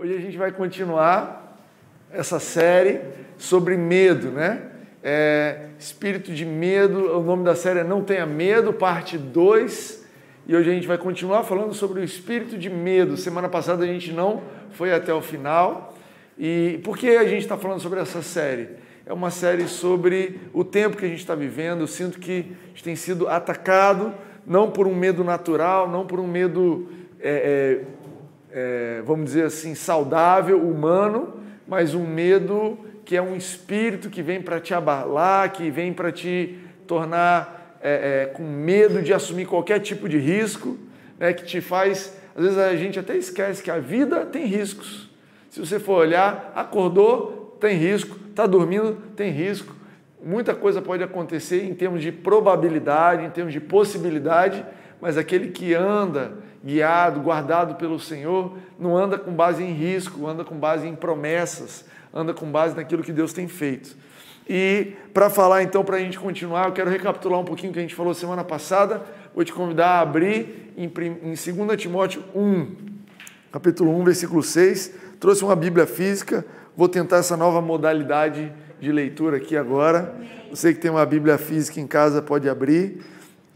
Hoje a gente vai continuar essa série sobre medo, né? É, espírito de medo, o nome da série é Não Tenha Medo, parte 2. E hoje a gente vai continuar falando sobre o espírito de medo. Semana passada a gente não foi até o final. E por que a gente está falando sobre essa série? É uma série sobre o tempo que a gente está vivendo. Eu sinto que a gente tem sido atacado não por um medo natural, não por um medo é, é, é, vamos dizer assim, saudável, humano, mas um medo que é um espírito que vem para te abalar, que vem para te tornar é, é, com medo de assumir qualquer tipo de risco, né, que te faz. Às vezes a gente até esquece que a vida tem riscos. Se você for olhar, acordou, tem risco, está dormindo, tem risco. Muita coisa pode acontecer em termos de probabilidade, em termos de possibilidade, mas aquele que anda guiado, guardado pelo Senhor, não anda com base em risco, anda com base em promessas, anda com base naquilo que Deus tem feito. E para falar então, para a gente continuar, eu quero recapitular um pouquinho o que a gente falou semana passada. Vou te convidar a abrir em, em 2 Timóteo 1, capítulo 1, versículo 6. Trouxe uma Bíblia física, vou tentar essa nova modalidade de leitura aqui agora. Você que tem uma Bíblia física em casa pode abrir.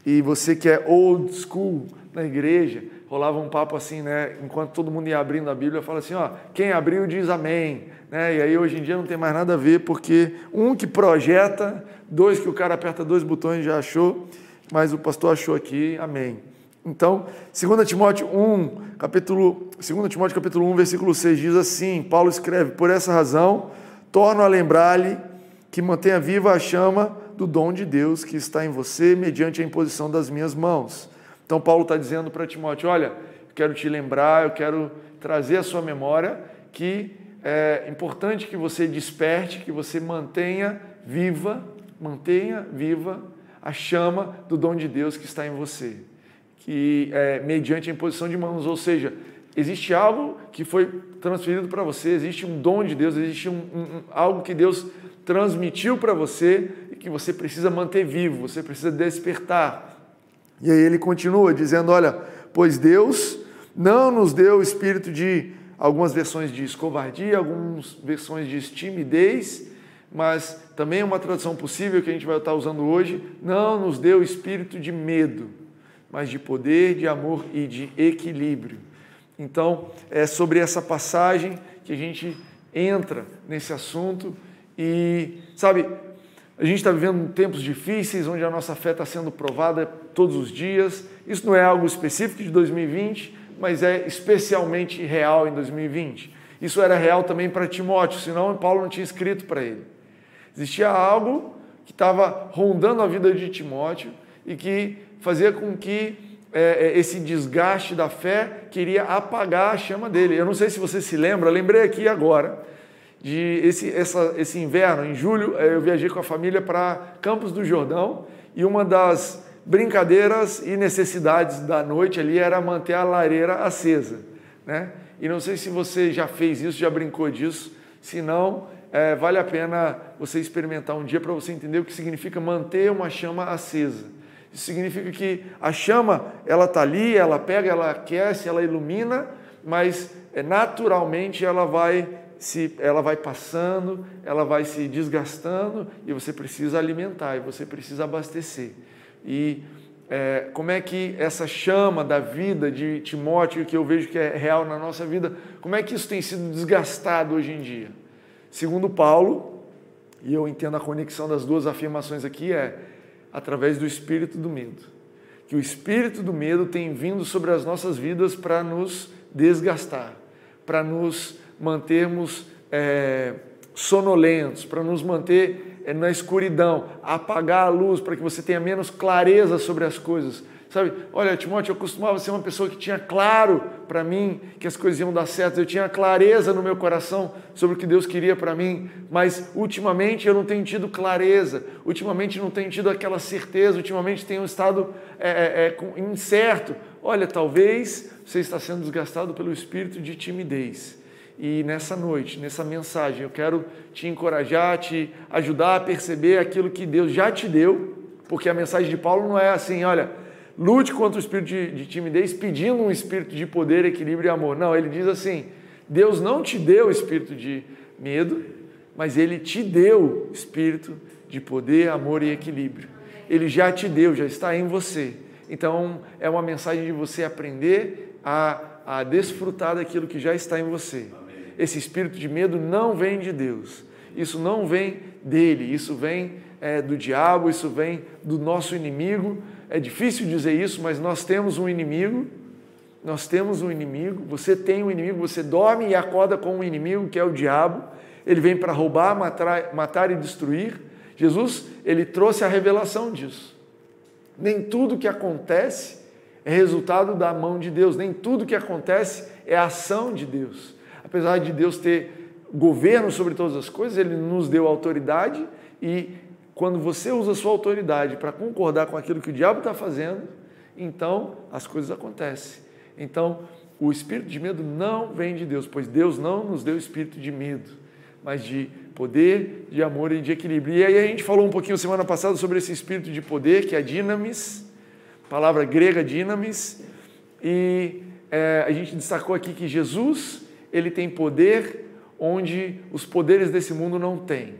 E você que é old school na igreja, rolava um papo assim, né? Enquanto todo mundo ia abrindo a Bíblia, fala assim, ó, quem abriu diz amém, né? E aí hoje em dia não tem mais nada a ver, porque um que projeta, dois que o cara aperta dois botões já achou, mas o pastor achou aqui, amém. Então, 2 Timóteo 1, capítulo, 2 Timóteo capítulo 1, versículo 6 diz assim: Paulo escreve: Por essa razão, torno a lembrar-lhe que mantenha viva a chama do dom de Deus que está em você mediante a imposição das minhas mãos. Então, Paulo está dizendo para Timóteo: Olha, eu quero te lembrar, eu quero trazer à sua memória que é importante que você desperte, que você mantenha viva, mantenha viva a chama do dom de Deus que está em você, que é mediante a imposição de mãos, ou seja, existe algo que foi transferido para você, existe um dom de Deus, existe um, um, algo que Deus transmitiu para você e que você precisa manter vivo, você precisa despertar. E aí ele continua dizendo: Olha, pois Deus não nos deu espírito de, algumas versões de covardia, algumas versões de timidez, mas também uma tradução possível que a gente vai estar usando hoje: não nos deu espírito de medo, mas de poder, de amor e de equilíbrio. Então, é sobre essa passagem que a gente entra nesse assunto e, sabe, a gente está vivendo tempos difíceis, onde a nossa fé está sendo provada todos os dias. Isso não é algo específico de 2020, mas é especialmente real em 2020. Isso era real também para Timóteo, senão Paulo não tinha escrito para ele. Existia algo que estava rondando a vida de Timóteo e que fazia com que é, é, esse desgaste da fé queria apagar a chama dele. Eu não sei se você se lembra, lembrei aqui agora de esse, essa, esse inverno, em julho, eh, eu viajei com a família para Campos do Jordão e uma das brincadeiras e necessidades da noite ali era manter a lareira acesa, né? E não sei se você já fez isso, já brincou disso, se não, é, vale a pena você experimentar um dia para você entender o que significa manter uma chama acesa. Isso significa que a chama, ela está ali, ela pega, ela aquece, ela ilumina, mas é, naturalmente ela vai se ela vai passando, ela vai se desgastando e você precisa alimentar e você precisa abastecer. E é, como é que essa chama da vida de Timóteo, que eu vejo que é real na nossa vida, como é que isso tem sido desgastado hoje em dia? Segundo Paulo, e eu entendo a conexão das duas afirmações aqui, é através do espírito do medo. Que o espírito do medo tem vindo sobre as nossas vidas para nos desgastar, para nos mantermos é, sonolentos, para nos manter é, na escuridão, apagar a luz para que você tenha menos clareza sobre as coisas. Sabe, olha, Timóteo, eu costumava ser uma pessoa que tinha claro para mim que as coisas iam dar certo, eu tinha clareza no meu coração sobre o que Deus queria para mim, mas ultimamente eu não tenho tido clareza, ultimamente não tenho tido aquela certeza, ultimamente tenho estado é, é, é incerto. Olha, talvez você está sendo desgastado pelo espírito de timidez. E nessa noite, nessa mensagem, eu quero te encorajar, te ajudar a perceber aquilo que Deus já te deu, porque a mensagem de Paulo não é assim, olha, lute contra o espírito de, de timidez pedindo um espírito de poder, equilíbrio e amor. Não, ele diz assim: Deus não te deu espírito de medo, mas Ele te deu espírito de poder, amor e equilíbrio. Ele já te deu, já está em você. Então é uma mensagem de você aprender a, a desfrutar daquilo que já está em você. Esse espírito de medo não vem de Deus. Isso não vem dele, isso vem é, do diabo, isso vem do nosso inimigo. É difícil dizer isso, mas nós temos um inimigo. Nós temos um inimigo. Você tem um inimigo, você dorme e acorda com um inimigo que é o diabo. Ele vem para roubar, matar, matar e destruir. Jesus, ele trouxe a revelação disso. Nem tudo que acontece é resultado da mão de Deus, nem tudo que acontece é ação de Deus. Apesar de Deus ter governo sobre todas as coisas, ele nos deu autoridade e quando você usa sua autoridade para concordar com aquilo que o diabo está fazendo, então as coisas acontecem. Então, o espírito de medo não vem de Deus, pois Deus não nos deu espírito de medo, mas de poder, de amor e de equilíbrio. E aí a gente falou um pouquinho semana passada sobre esse espírito de poder, que é dinamis, palavra grega dinamis, e é, a gente destacou aqui que Jesus ele tem poder onde os poderes desse mundo não têm.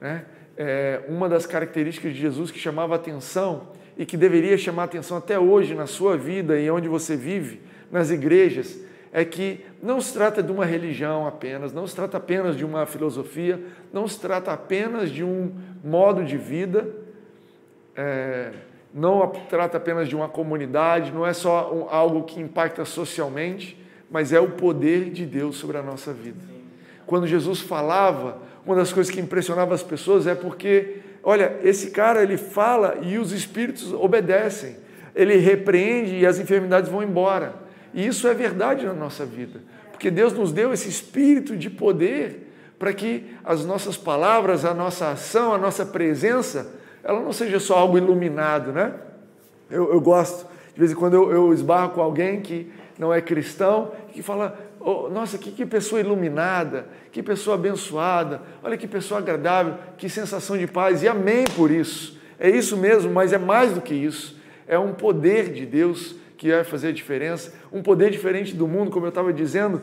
Né? É, uma das características de Jesus que chamava atenção e que deveria chamar atenção até hoje na sua vida e onde você vive, nas igrejas, é que não se trata de uma religião apenas, não se trata apenas de uma filosofia, não se trata apenas de um modo de vida, é, não trata apenas de uma comunidade, não é só algo que impacta socialmente, mas é o poder de Deus sobre a nossa vida. Quando Jesus falava, uma das coisas que impressionava as pessoas é porque, olha, esse cara ele fala e os espíritos obedecem, ele repreende e as enfermidades vão embora. E isso é verdade na nossa vida, porque Deus nos deu esse espírito de poder para que as nossas palavras, a nossa ação, a nossa presença, ela não seja só algo iluminado, né? Eu, eu gosto, de vez em quando eu, eu esbarro com alguém que não é cristão, que fala, oh, nossa, que, que pessoa iluminada, que pessoa abençoada, olha que pessoa agradável, que sensação de paz, e amém por isso. É isso mesmo, mas é mais do que isso. É um poder de Deus que vai fazer a diferença, um poder diferente do mundo, como eu estava dizendo.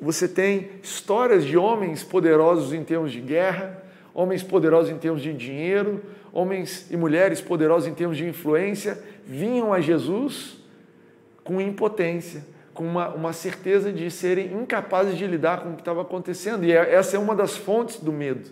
Você tem histórias de homens poderosos em termos de guerra, homens poderosos em termos de dinheiro, homens e mulheres poderosos em termos de influência, vinham a Jesus com impotência, com uma, uma certeza de serem incapazes de lidar com o que estava acontecendo. E é, essa é uma das fontes do medo,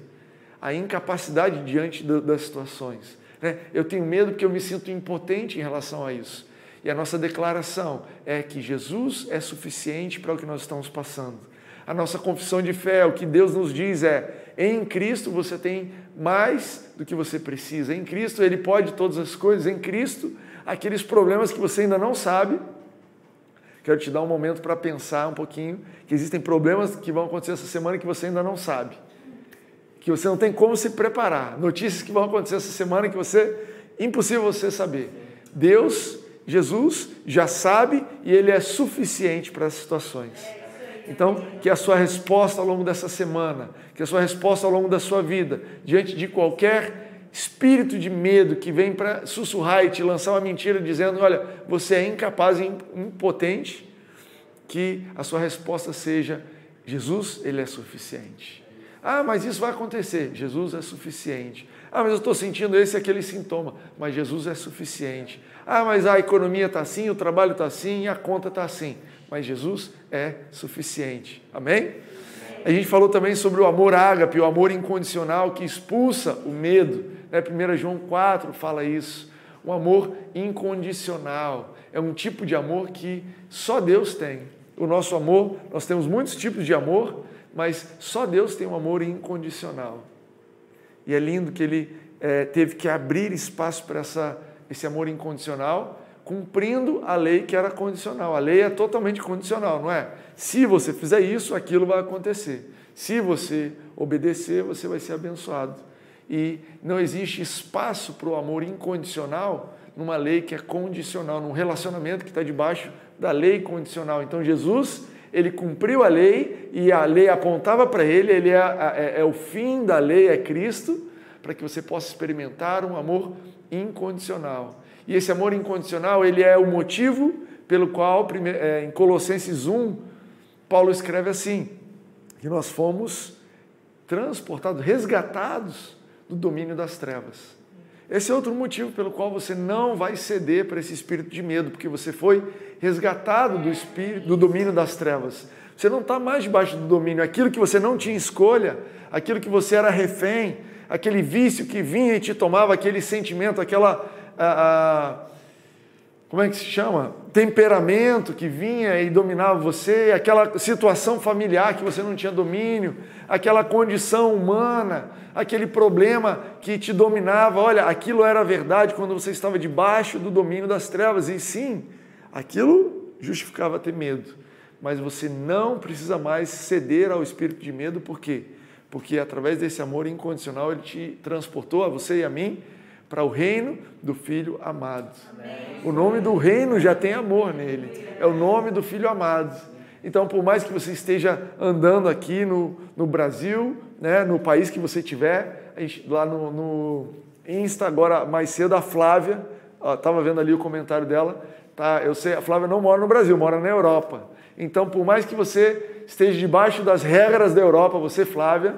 a incapacidade diante das situações. Né? Eu tenho medo porque eu me sinto impotente em relação a isso. E a nossa declaração é que Jesus é suficiente para o que nós estamos passando. A nossa confissão de fé, o que Deus nos diz é: em Cristo você tem mais do que você precisa. Em Cristo Ele pode todas as coisas. Em Cristo, aqueles problemas que você ainda não sabe. Quero te dar um momento para pensar um pouquinho que existem problemas que vão acontecer essa semana que você ainda não sabe. Que você não tem como se preparar. Notícias que vão acontecer essa semana que você impossível você saber. Deus Jesus já sabe e ele é suficiente para as situações. Então, que a sua resposta ao longo dessa semana, que a sua resposta ao longo da sua vida, diante de qualquer espírito de medo que vem para sussurrar e te lançar uma mentira dizendo: olha, você é incapaz e impotente, que a sua resposta seja: Jesus, ele é suficiente. Ah, mas isso vai acontecer. Jesus é suficiente. Ah, mas eu estou sentindo esse e aquele sintoma. Mas Jesus é suficiente. Ah, mas a economia está assim, o trabalho está assim, a conta está assim. Mas Jesus é suficiente. Amém? A gente falou também sobre o amor ágape, o amor incondicional que expulsa o medo. Né? 1 João 4 fala isso. Um amor incondicional. É um tipo de amor que só Deus tem. O nosso amor, nós temos muitos tipos de amor, mas só Deus tem um amor incondicional. E é lindo que ele é, teve que abrir espaço para essa esse amor incondicional, cumprindo a lei que era condicional. A lei é totalmente condicional, não é? Se você fizer isso, aquilo vai acontecer. Se você obedecer, você vai ser abençoado. E não existe espaço para o amor incondicional numa lei que é condicional, num relacionamento que está debaixo da lei condicional. Então Jesus, ele cumpriu a lei e a lei apontava para ele, ele é, é, é o fim da lei, é Cristo, para que você possa experimentar um amor incondicional. E esse amor incondicional, ele é o motivo pelo qual, é, em Colossenses 1, Paulo escreve assim: que nós fomos transportados, resgatados do domínio das trevas. Esse é outro motivo pelo qual você não vai ceder para esse espírito de medo, porque você foi resgatado do espírito, do domínio das trevas. Você não está mais debaixo do domínio. Aquilo que você não tinha escolha, aquilo que você era refém, aquele vício que vinha e te tomava, aquele sentimento, aquela. Como é que se chama? Temperamento que vinha e dominava você, aquela situação familiar que você não tinha domínio, aquela condição humana, aquele problema que te dominava. Olha, aquilo era verdade quando você estava debaixo do domínio das trevas, e sim, aquilo justificava ter medo. Mas você não precisa mais ceder ao espírito de medo, por quê? Porque através desse amor incondicional ele te transportou a você e a mim para o reino do Filho amado. Amém. O nome do reino já tem amor nele. É o nome do Filho amado. Então, por mais que você esteja andando aqui no, no Brasil, né, no país que você tiver, lá no, no, Insta, agora mais cedo, a Flávia, estava vendo ali o comentário dela, tá? Eu sei, a Flávia não mora no Brasil, mora na Europa. Então, por mais que você esteja debaixo das regras da Europa, você, Flávia,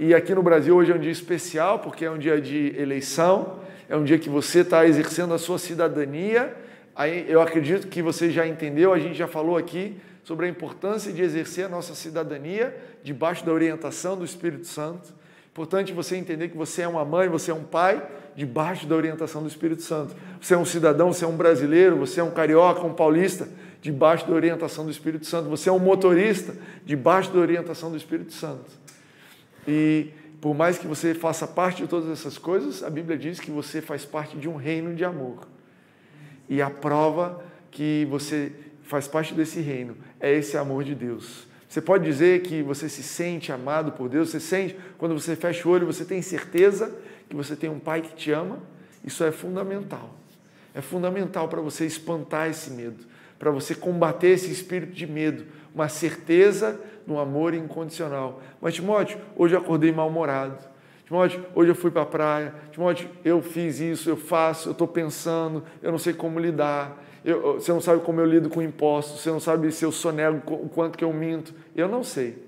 e aqui no Brasil hoje é um dia especial, porque é um dia de eleição, é um dia que você está exercendo a sua cidadania. Aí eu acredito que você já entendeu, a gente já falou aqui sobre a importância de exercer a nossa cidadania debaixo da orientação do Espírito Santo. Importante você entender que você é uma mãe, você é um pai, debaixo da orientação do Espírito Santo. Você é um cidadão, você é um brasileiro, você é um carioca, um paulista, debaixo da orientação do Espírito Santo. Você é um motorista, debaixo da orientação do Espírito Santo. E por mais que você faça parte de todas essas coisas, a Bíblia diz que você faz parte de um reino de amor. E a prova que você faz parte desse reino é esse amor de Deus. Você pode dizer que você se sente amado por Deus, você sente, quando você fecha o olho, você tem certeza que você tem um pai que te ama. Isso é fundamental. É fundamental para você espantar esse medo, para você combater esse espírito de medo, uma certeza no amor incondicional. Mas, Timóteo, hoje eu acordei mal-humorado. Timóteo, hoje eu fui para a praia. Timóteo, eu fiz isso, eu faço, eu estou pensando, eu não sei como lidar. Eu, você não sabe como eu lido com impostos, você não sabe se eu sonego o quanto que eu minto. Eu não sei.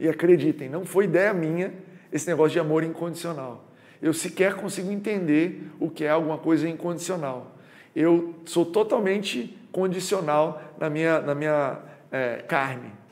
E acreditem, não foi ideia minha esse negócio de amor incondicional. Eu sequer consigo entender o que é alguma coisa incondicional. Eu sou totalmente condicional na minha, na minha é, carne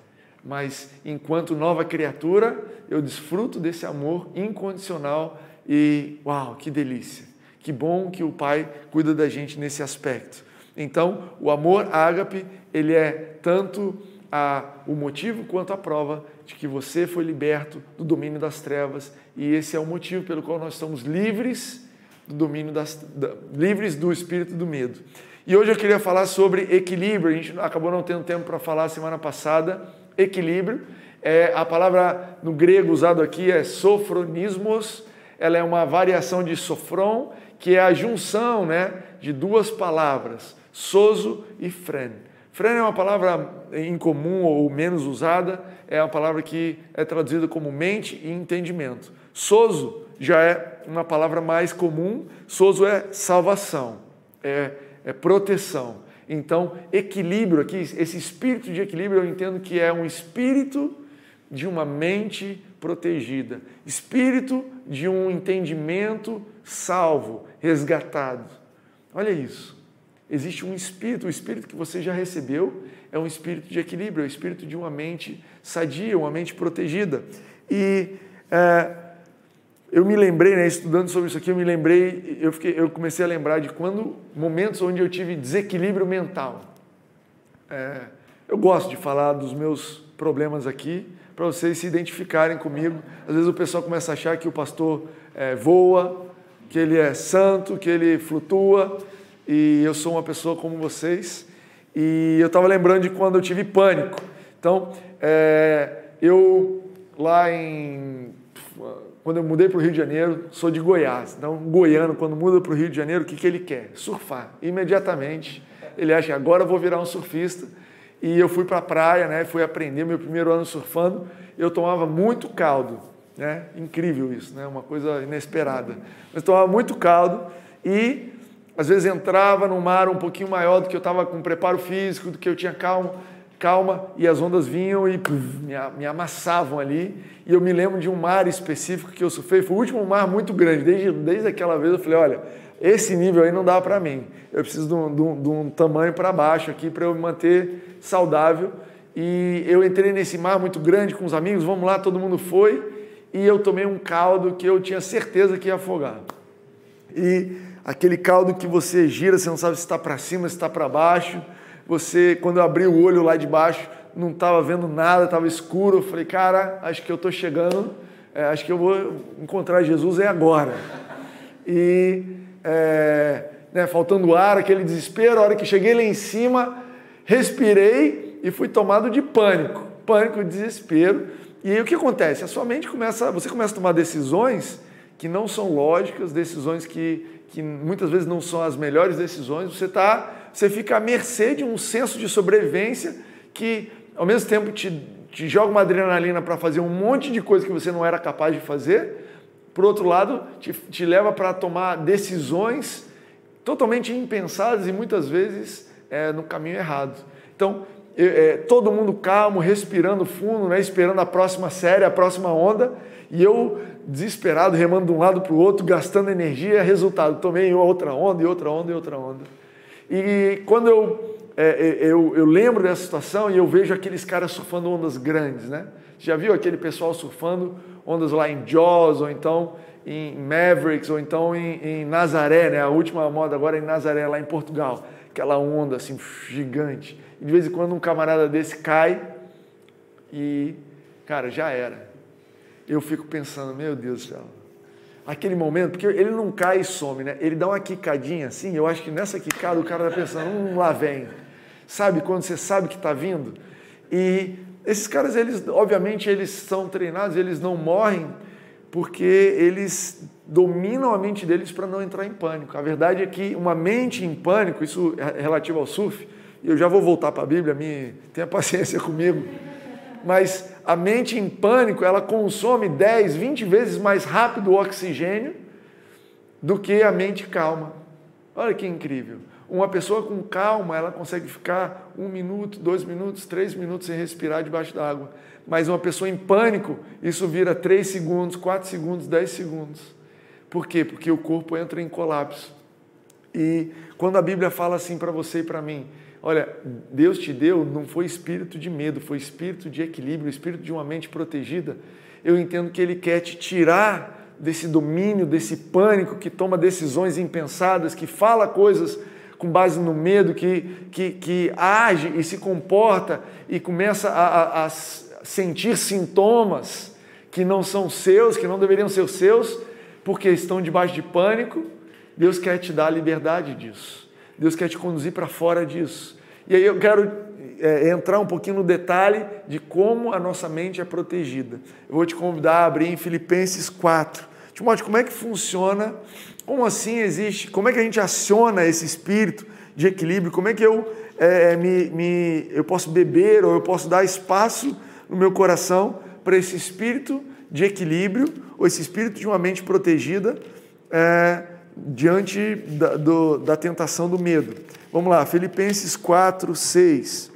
mas enquanto nova criatura, eu desfruto desse amor incondicional e, uau, que delícia! Que bom que o Pai cuida da gente nesse aspecto. Então, o amor ágape, ele é tanto a, o motivo quanto a prova de que você foi liberto do domínio das trevas e esse é o motivo pelo qual nós estamos livres do domínio das da, livres do espírito do medo. E hoje eu queria falar sobre equilíbrio. A gente acabou não tendo tempo para falar semana passada, equilíbrio. É, a palavra no grego usado aqui é sofronismos, ela é uma variação de sofron, que é a junção né, de duas palavras, soso e fren. Fren é uma palavra incomum ou menos usada, é uma palavra que é traduzida como mente e entendimento. Soso já é uma palavra mais comum, soso é salvação, é, é proteção. Então, equilíbrio aqui, esse espírito de equilíbrio, eu entendo que é um espírito de uma mente protegida, espírito de um entendimento salvo, resgatado. Olha isso. Existe um espírito, o espírito que você já recebeu é um espírito de equilíbrio, é o espírito de uma mente sadia, uma mente protegida. E é, eu me lembrei, né, estudando sobre isso aqui, eu me lembrei, eu, fiquei, eu comecei a lembrar de quando momentos onde eu tive desequilíbrio mental. É, eu gosto de falar dos meus problemas aqui para vocês se identificarem comigo. Às vezes o pessoal começa a achar que o pastor é, voa, que ele é santo, que ele flutua e eu sou uma pessoa como vocês. E eu estava lembrando de quando eu tive pânico. Então, é, eu lá em quando eu mudei para o Rio de Janeiro, sou de Goiás. Então, um goiano, quando muda para o Rio de Janeiro, o que, que ele quer? Surfar. Imediatamente, ele acha, agora eu vou virar um surfista. E eu fui para a praia, né? fui aprender meu primeiro ano surfando. Eu tomava muito caldo. Né? Incrível isso, né? uma coisa inesperada. Mas tomava muito caldo e, às vezes, entrava no mar um pouquinho maior do que eu estava com preparo físico, do que eu tinha calma calma, e as ondas vinham e me, amassavam ali. E eu me lembro de um mar específico que eu surfei, foi o último mar muito grande. Desde, desde aquela vez eu falei: olha, esse nível aí não dá para mim. Eu preciso de um, de um, de um tamanho para baixo aqui para eu me manter saudável. E eu entrei nesse mar muito grande com os amigos, vamos lá, todo mundo foi. E eu tomei um caldo que eu tinha certeza que ia afogar. E aquele caldo que você gira, você não sabe se está para cima, se está para baixo. Você, quando eu abri o olho lá de baixo, não estava vendo nada, estava escuro. Eu falei, cara, acho que eu estou chegando, é, acho que eu vou encontrar Jesus é agora. E é, né, faltando ar, aquele desespero, a hora que cheguei lá em cima, respirei e fui tomado de pânico, pânico, desespero. E aí o que acontece? A sua mente começa, você começa a tomar decisões que não são lógicas, decisões que, que muitas vezes não são as melhores decisões. Você tá, você fica à mercê de um senso de sobrevivência que ao mesmo tempo te, te joga uma adrenalina para fazer um monte de coisa que você não era capaz de fazer. Por outro lado, te, te leva para tomar decisões totalmente impensadas e muitas vezes é, no caminho errado. Então, é, todo mundo calmo, respirando fundo, né, esperando a próxima série, a próxima onda, e eu desesperado, remando de um lado para o outro, gastando energia, resultado, tomei outra onda, e outra onda, e outra onda. E quando eu, é, é, eu, eu lembro dessa situação e eu vejo aqueles caras surfando ondas grandes, né? Já viu aquele pessoal surfando ondas lá em Jaws, ou então em Mavericks, ou então em, em Nazaré, né? A última moda agora é em Nazaré, lá em Portugal. Aquela onda assim, gigante. E de vez em quando um camarada desse cai e, cara, já era. Eu fico pensando, meu Deus do céu. Aquele momento, porque ele não cai e some, né? Ele dá uma quicadinha assim, eu acho que nessa quicada o cara está pensando, hum, lá vem. Sabe quando você sabe que está vindo? E esses caras, eles, obviamente, eles são treinados, eles não morrem porque eles dominam a mente deles para não entrar em pânico. A verdade é que uma mente em pânico, isso é relativo ao surf, e eu já vou voltar para a Bíblia, me, tenha paciência comigo. Mas a mente em pânico, ela consome 10, 20 vezes mais rápido o oxigênio do que a mente calma. Olha que incrível. Uma pessoa com calma, ela consegue ficar um minuto, dois minutos, três minutos sem respirar debaixo da água. Mas uma pessoa em pânico, isso vira três segundos, quatro segundos, dez segundos. Por quê? Porque o corpo entra em colapso. E quando a Bíblia fala assim para você e para mim, Olha, Deus te deu não foi espírito de medo, foi espírito de equilíbrio, espírito de uma mente protegida. Eu entendo que Ele quer te tirar desse domínio, desse pânico que toma decisões impensadas, que fala coisas com base no medo, que, que, que age e se comporta e começa a, a, a sentir sintomas que não são seus, que não deveriam ser seus, porque estão debaixo de pânico. Deus quer te dar a liberdade disso. Deus quer te conduzir para fora disso. E aí eu quero é, entrar um pouquinho no detalhe de como a nossa mente é protegida. Eu vou te convidar a abrir em Filipenses 4. Timóteo, como é que funciona? Como assim existe? Como é que a gente aciona esse espírito de equilíbrio? Como é que eu, é, me, me, eu posso beber ou eu posso dar espaço no meu coração para esse espírito de equilíbrio ou esse espírito de uma mente protegida? É, diante da, do, da tentação do medo. Vamos lá, Filipenses 4, 6.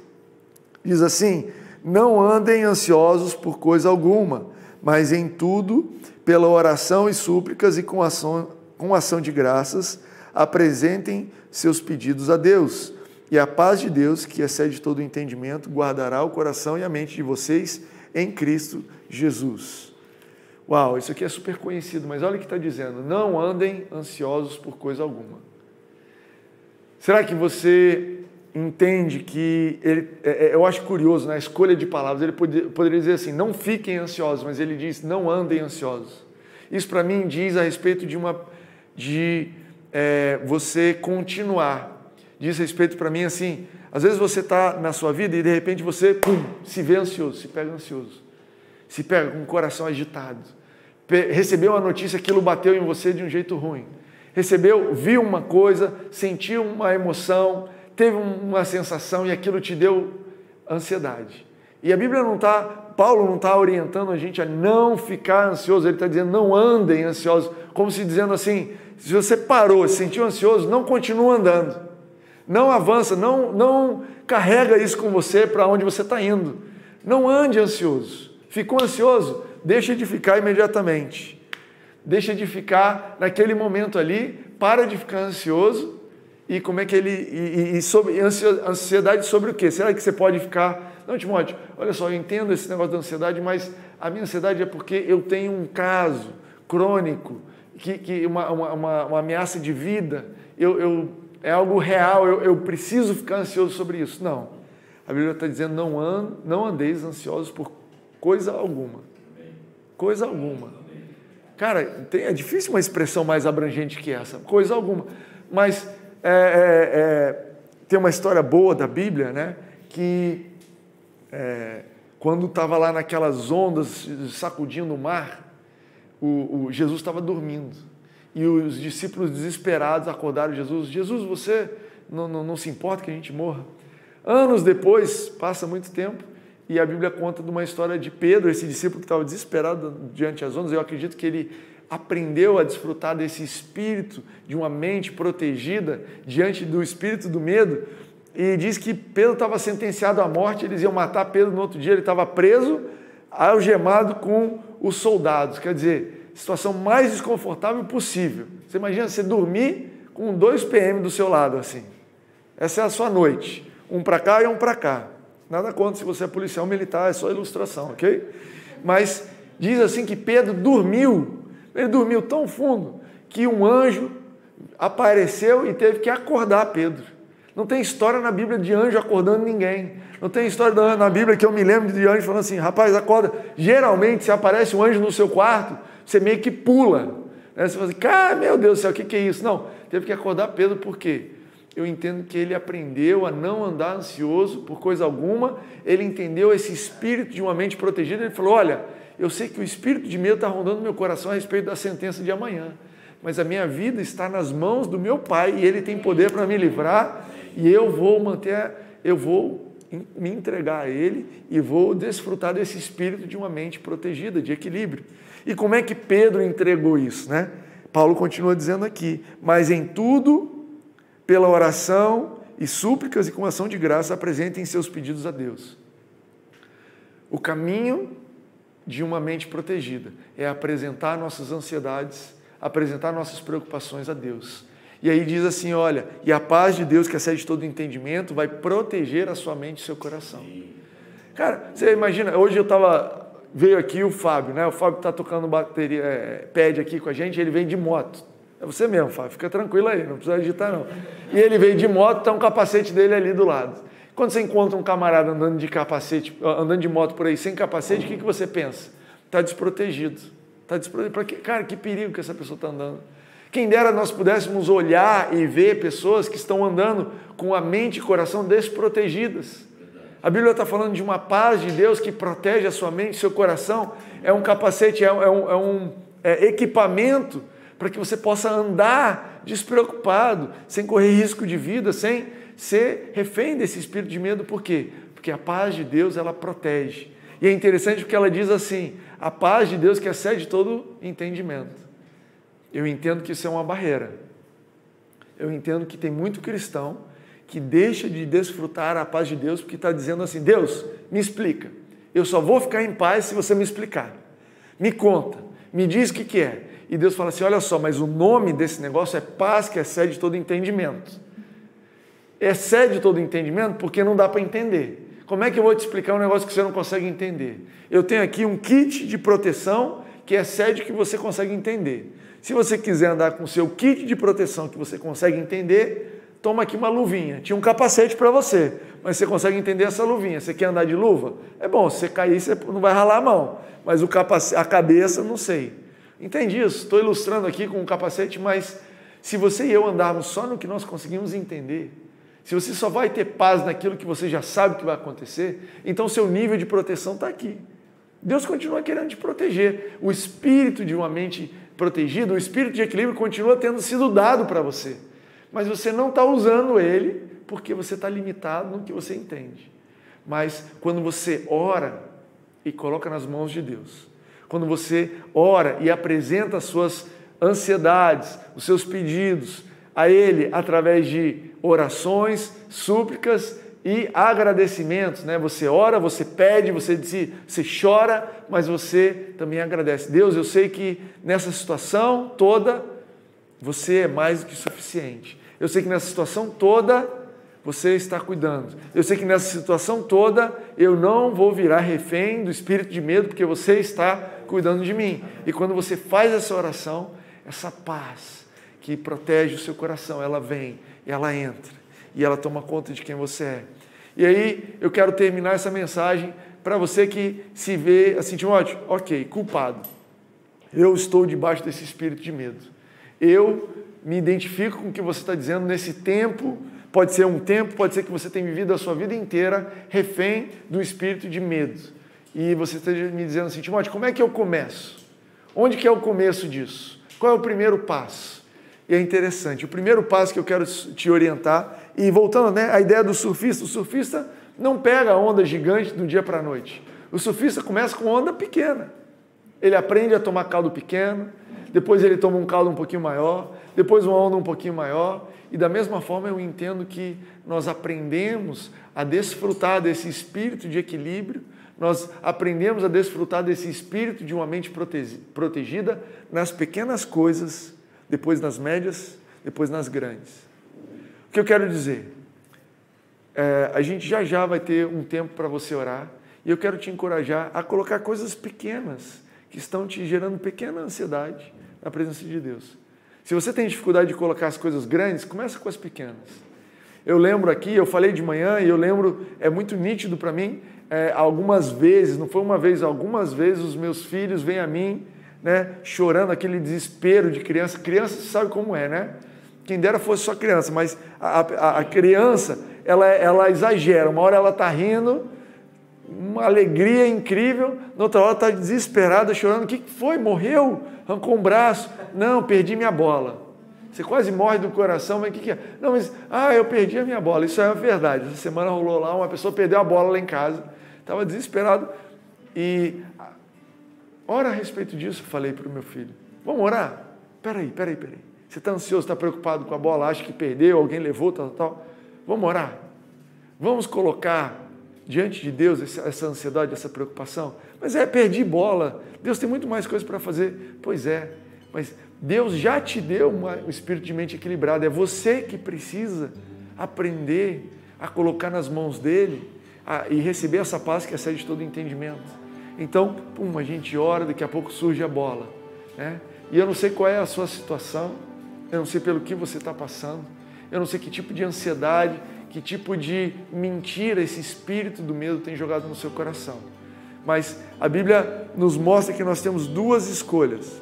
Diz assim: Não andem ansiosos por coisa alguma, mas em tudo, pela oração e súplicas e com ação, com ação de graças, apresentem seus pedidos a Deus. E a paz de Deus, que excede todo o entendimento, guardará o coração e a mente de vocês em Cristo Jesus. Uau, isso aqui é super conhecido, mas olha o que está dizendo: não andem ansiosos por coisa alguma. Será que você entende que ele, é, é eu acho curioso na né, escolha de palavras, ele poderia dizer assim: não fiquem ansiosos, mas ele diz: não andem ansiosos. Isso para mim diz a respeito de uma de é, você continuar. Diz respeito para mim assim: às vezes você está na sua vida e de repente você pum, se vê ansioso, se pega ansioso se pega com o coração agitado. Recebeu a notícia, aquilo bateu em você de um jeito ruim. Recebeu, viu uma coisa, sentiu uma emoção, teve uma sensação e aquilo te deu ansiedade. E a Bíblia não está, Paulo não está orientando a gente a não ficar ansioso, ele está dizendo não andem ansiosos, como se dizendo assim: se você parou, se sentiu ansioso, não continua andando, não avança, não, não carrega isso com você para onde você está indo. Não ande ansioso. Ficou ansioso? Deixa de ficar imediatamente. Deixa de ficar naquele momento ali, para de ficar ansioso. E como é que ele. E, e, e sobre, ansiedade sobre o quê? Será que você pode ficar. Não, Timóteo, olha só, eu entendo esse negócio da ansiedade, mas a minha ansiedade é porque eu tenho um caso crônico, que, que uma, uma, uma ameaça de vida, eu, eu é algo real, eu, eu preciso ficar ansioso sobre isso. Não. A Bíblia está dizendo: não, and, não andeis ansiosos por coisa alguma. Coisa alguma. Cara, tem, é difícil uma expressão mais abrangente que essa, coisa alguma. Mas é, é, é, tem uma história boa da Bíblia, né? Que é, quando estava lá naquelas ondas sacudindo o mar, o, o Jesus estava dormindo. E os discípulos desesperados acordaram Jesus: Jesus, você não, não, não se importa que a gente morra? Anos depois, passa muito tempo, e a Bíblia conta de uma história de Pedro, esse discípulo que estava desesperado diante das ondas. Eu acredito que ele aprendeu a desfrutar desse espírito de uma mente protegida diante do espírito do medo. E diz que Pedro estava sentenciado à morte, eles iam matar Pedro no outro dia, ele estava preso, algemado com os soldados. Quer dizer, situação mais desconfortável possível. Você imagina você dormir com dois PM do seu lado assim. Essa é a sua noite. Um para cá e um para cá. Nada contra se você é policial militar, é só ilustração, ok? Mas diz assim que Pedro dormiu. Ele dormiu tão fundo que um anjo apareceu e teve que acordar Pedro. Não tem história na Bíblia de anjo acordando ninguém. Não tem história na Bíblia que eu me lembro de anjo falando assim, rapaz, acorda. Geralmente, se aparece um anjo no seu quarto, você meio que pula. Né? Você fala assim, cara, meu Deus do céu, o que, que é isso? Não, teve que acordar Pedro por quê? Eu entendo que ele aprendeu a não andar ansioso por coisa alguma, ele entendeu esse espírito de uma mente protegida, ele falou: Olha, eu sei que o espírito de medo está rondando meu coração a respeito da sentença de amanhã, mas a minha vida está nas mãos do meu Pai e Ele tem poder para me livrar e eu vou manter, eu vou me entregar a Ele e vou desfrutar desse espírito de uma mente protegida, de equilíbrio. E como é que Pedro entregou isso, né? Paulo continua dizendo aqui: mas em tudo, pela oração e súplicas e com ação de graça, apresentem seus pedidos a Deus. O caminho de uma mente protegida é apresentar nossas ansiedades, apresentar nossas preocupações a Deus. E aí diz assim: olha, e a paz de Deus, que excede todo entendimento, vai proteger a sua mente e seu coração. Cara, você imagina, hoje eu estava veio aqui o Fábio, né? O Fábio está tocando bateria, é, aqui com a gente, ele vem de moto. É você mesmo, Fábio, fica tranquilo aí, não precisa digitar não. E ele veio de moto, está um capacete dele ali do lado. Quando você encontra um camarada andando de capacete, andando de moto por aí sem capacete, o que, que você pensa? Está desprotegido. Está desprotegido. Que, cara, que perigo que essa pessoa está andando. Quem dera nós pudéssemos olhar e ver pessoas que estão andando com a mente e coração desprotegidas. A Bíblia está falando de uma paz de Deus que protege a sua mente, seu coração. É um capacete, é um, é um, é é equipamento para que você possa andar despreocupado, sem correr risco de vida, sem ser refém desse espírito de medo. Por quê? Porque a paz de Deus ela protege. E é interessante porque ela diz assim: a paz de Deus que excede todo entendimento. Eu entendo que isso é uma barreira. Eu entendo que tem muito cristão que deixa de desfrutar a paz de Deus porque está dizendo assim: Deus, me explica. Eu só vou ficar em paz se você me explicar. Me conta, me diz o que, que é. E Deus fala assim: olha só, mas o nome desse negócio é paz que excede todo entendimento. Excede todo entendimento porque não dá para entender. Como é que eu vou te explicar um negócio que você não consegue entender? Eu tenho aqui um kit de proteção que excede o que você consegue entender. Se você quiser andar com o seu kit de proteção que você consegue entender, toma aqui uma luvinha. Tinha um capacete para você, mas você consegue entender essa luvinha. Você quer andar de luva? É bom, se você cair, você não vai ralar a mão, mas o capacete, a cabeça, não sei. Entendi isso? Estou ilustrando aqui com um capacete, mas se você e eu andarmos só no que nós conseguimos entender, se você só vai ter paz naquilo que você já sabe que vai acontecer, então seu nível de proteção está aqui. Deus continua querendo te proteger. O espírito de uma mente protegida, o espírito de equilíbrio continua tendo sido dado para você mas você não está usando ele porque você está limitado no que você entende. Mas quando você ora e coloca nas mãos de Deus, quando você ora e apresenta as suas ansiedades, os seus pedidos a Ele através de orações, súplicas e agradecimentos, né? Você ora, você pede, você, você chora, mas você também agradece. Deus, eu sei que nessa situação toda você é mais do que suficiente. Eu sei que nessa situação toda você está cuidando. Eu sei que nessa situação toda eu não vou virar refém do espírito de medo, porque você está cuidando de mim. E quando você faz essa oração, essa paz que protege o seu coração, ela vem, ela entra e ela toma conta de quem você é. E aí eu quero terminar essa mensagem para você que se vê assim, Timóteo, ok, culpado. Eu estou debaixo desse espírito de medo. Eu me identifico com o que você está dizendo nesse tempo. Pode ser um tempo, pode ser que você tenha vivido a sua vida inteira refém do espírito de medo. E você esteja me dizendo assim, Timóteo, como é que eu começo? Onde que é o começo disso? Qual é o primeiro passo? E é interessante, o primeiro passo que eu quero te orientar, e voltando né, à ideia do surfista, o surfista não pega a onda gigante do dia para a noite. O surfista começa com onda pequena. Ele aprende a tomar caldo pequeno, depois ele toma um caldo um pouquinho maior, depois uma onda um pouquinho maior, e da mesma forma eu entendo que nós aprendemos a desfrutar desse espírito de equilíbrio, nós aprendemos a desfrutar desse espírito de uma mente protegida nas pequenas coisas depois nas médias, depois nas grandes. O que eu quero dizer? É, a gente já já vai ter um tempo para você orar e eu quero te encorajar a colocar coisas pequenas que estão te gerando pequena ansiedade na presença de Deus. Se você tem dificuldade de colocar as coisas grandes, começa com as pequenas. Eu lembro aqui, eu falei de manhã e eu lembro, é muito nítido para mim, é, algumas vezes, não foi uma vez, algumas vezes os meus filhos vêm a mim né, chorando aquele desespero de criança. Criança sabe como é, né? Quem dera fosse só criança, mas a, a, a criança, ela, ela exagera. Uma hora ela está rindo, uma alegria incrível, na outra hora está desesperada, chorando. O que foi? Morreu? Arrancou um braço? Não, perdi minha bola. Você quase morre do coração, mas o que, que é? Não, mas, ah, eu perdi a minha bola. Isso é verdade. Essa semana rolou lá, uma pessoa perdeu a bola lá em casa, estava desesperado. E Ora a respeito disso, falei para o meu filho. Vamos orar? Peraí, peraí, peraí. Você está ansioso, está preocupado com a bola, acha que perdeu, alguém levou, tal, tal. Vamos orar. Vamos colocar diante de Deus essa ansiedade, essa preocupação. Mas é, perdi bola. Deus tem muito mais coisas para fazer. Pois é, mas Deus já te deu um espírito de mente equilibrado. É você que precisa aprender a colocar nas mãos dele a, e receber essa paz que excede todo entendimento. Então, pum, a gente ora, daqui a pouco surge a bola. Né? E eu não sei qual é a sua situação, eu não sei pelo que você está passando, eu não sei que tipo de ansiedade, que tipo de mentira esse espírito do medo tem jogado no seu coração. Mas a Bíblia nos mostra que nós temos duas escolhas.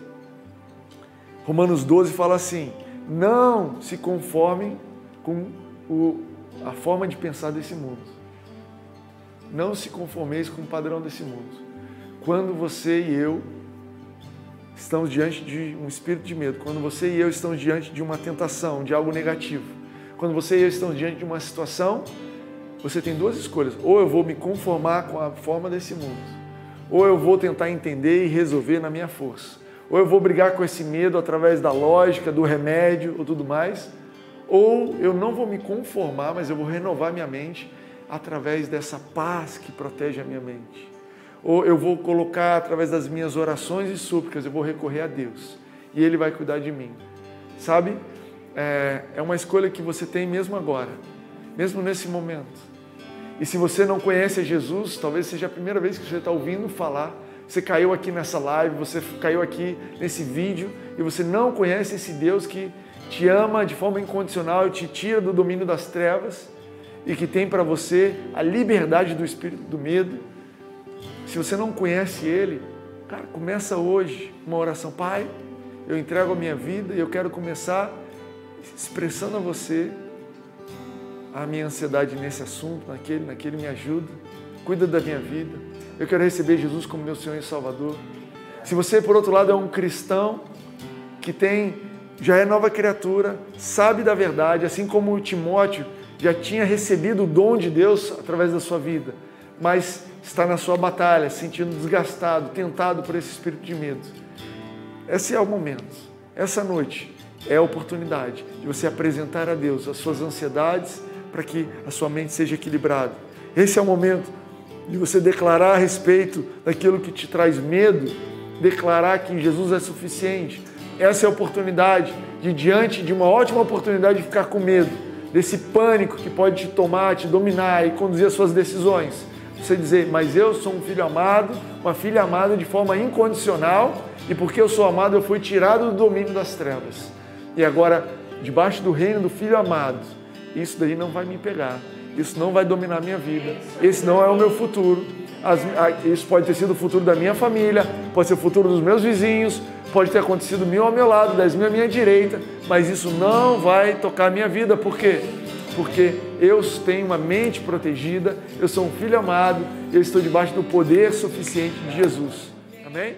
Romanos 12 fala assim: não se conformem com o, a forma de pensar desse mundo. Não se conformeis com o padrão desse mundo quando você e eu estamos diante de um espírito de medo, quando você e eu estamos diante de uma tentação, de algo negativo, quando você e eu estamos diante de uma situação, você tem duas escolhas: ou eu vou me conformar com a forma desse mundo, ou eu vou tentar entender e resolver na minha força, ou eu vou brigar com esse medo através da lógica, do remédio ou tudo mais, ou eu não vou me conformar, mas eu vou renovar minha mente através dessa paz que protege a minha mente ou eu vou colocar através das minhas orações e súplicas, eu vou recorrer a Deus e Ele vai cuidar de mim. Sabe? É, é uma escolha que você tem mesmo agora, mesmo nesse momento. E se você não conhece Jesus, talvez seja a primeira vez que você está ouvindo falar, você caiu aqui nessa live, você caiu aqui nesse vídeo e você não conhece esse Deus que te ama de forma incondicional e te tira do domínio das trevas e que tem para você a liberdade do espírito do medo se você não conhece Ele, cara, começa hoje uma oração. Pai, eu entrego a minha vida e eu quero começar expressando a você a minha ansiedade nesse assunto, naquele, naquele, me ajuda, cuida da minha vida. Eu quero receber Jesus como meu Senhor e Salvador. Se você, por outro lado, é um cristão que tem, já é nova criatura, sabe da verdade, assim como Timóteo já tinha recebido o dom de Deus através da sua vida, mas está na sua batalha, sentindo desgastado, tentado por esse espírito de medo. Esse é o momento. Essa noite é a oportunidade de você apresentar a Deus as suas ansiedades, para que a sua mente seja equilibrada. Esse é o momento de você declarar a respeito daquilo que te traz medo, declarar que Jesus é suficiente. Essa é a oportunidade de, diante de uma ótima oportunidade de ficar com medo, desse pânico que pode te tomar, te dominar e conduzir as suas decisões. Você dizer, mas eu sou um filho amado, uma filha amada de forma incondicional, e porque eu sou amado, eu fui tirado do domínio das trevas. E agora, debaixo do reino do filho amado, isso daí não vai me pegar isso não vai dominar a minha vida, esse não é o meu futuro. As, isso pode ter sido o futuro da minha família, pode ser o futuro dos meus vizinhos, pode ter acontecido mil ao meu lado, dez mil à minha direita, mas isso não vai tocar a minha vida, por quê? Porque eu tenho uma mente protegida, eu sou um filho amado, eu estou debaixo do poder suficiente de Jesus. Amém?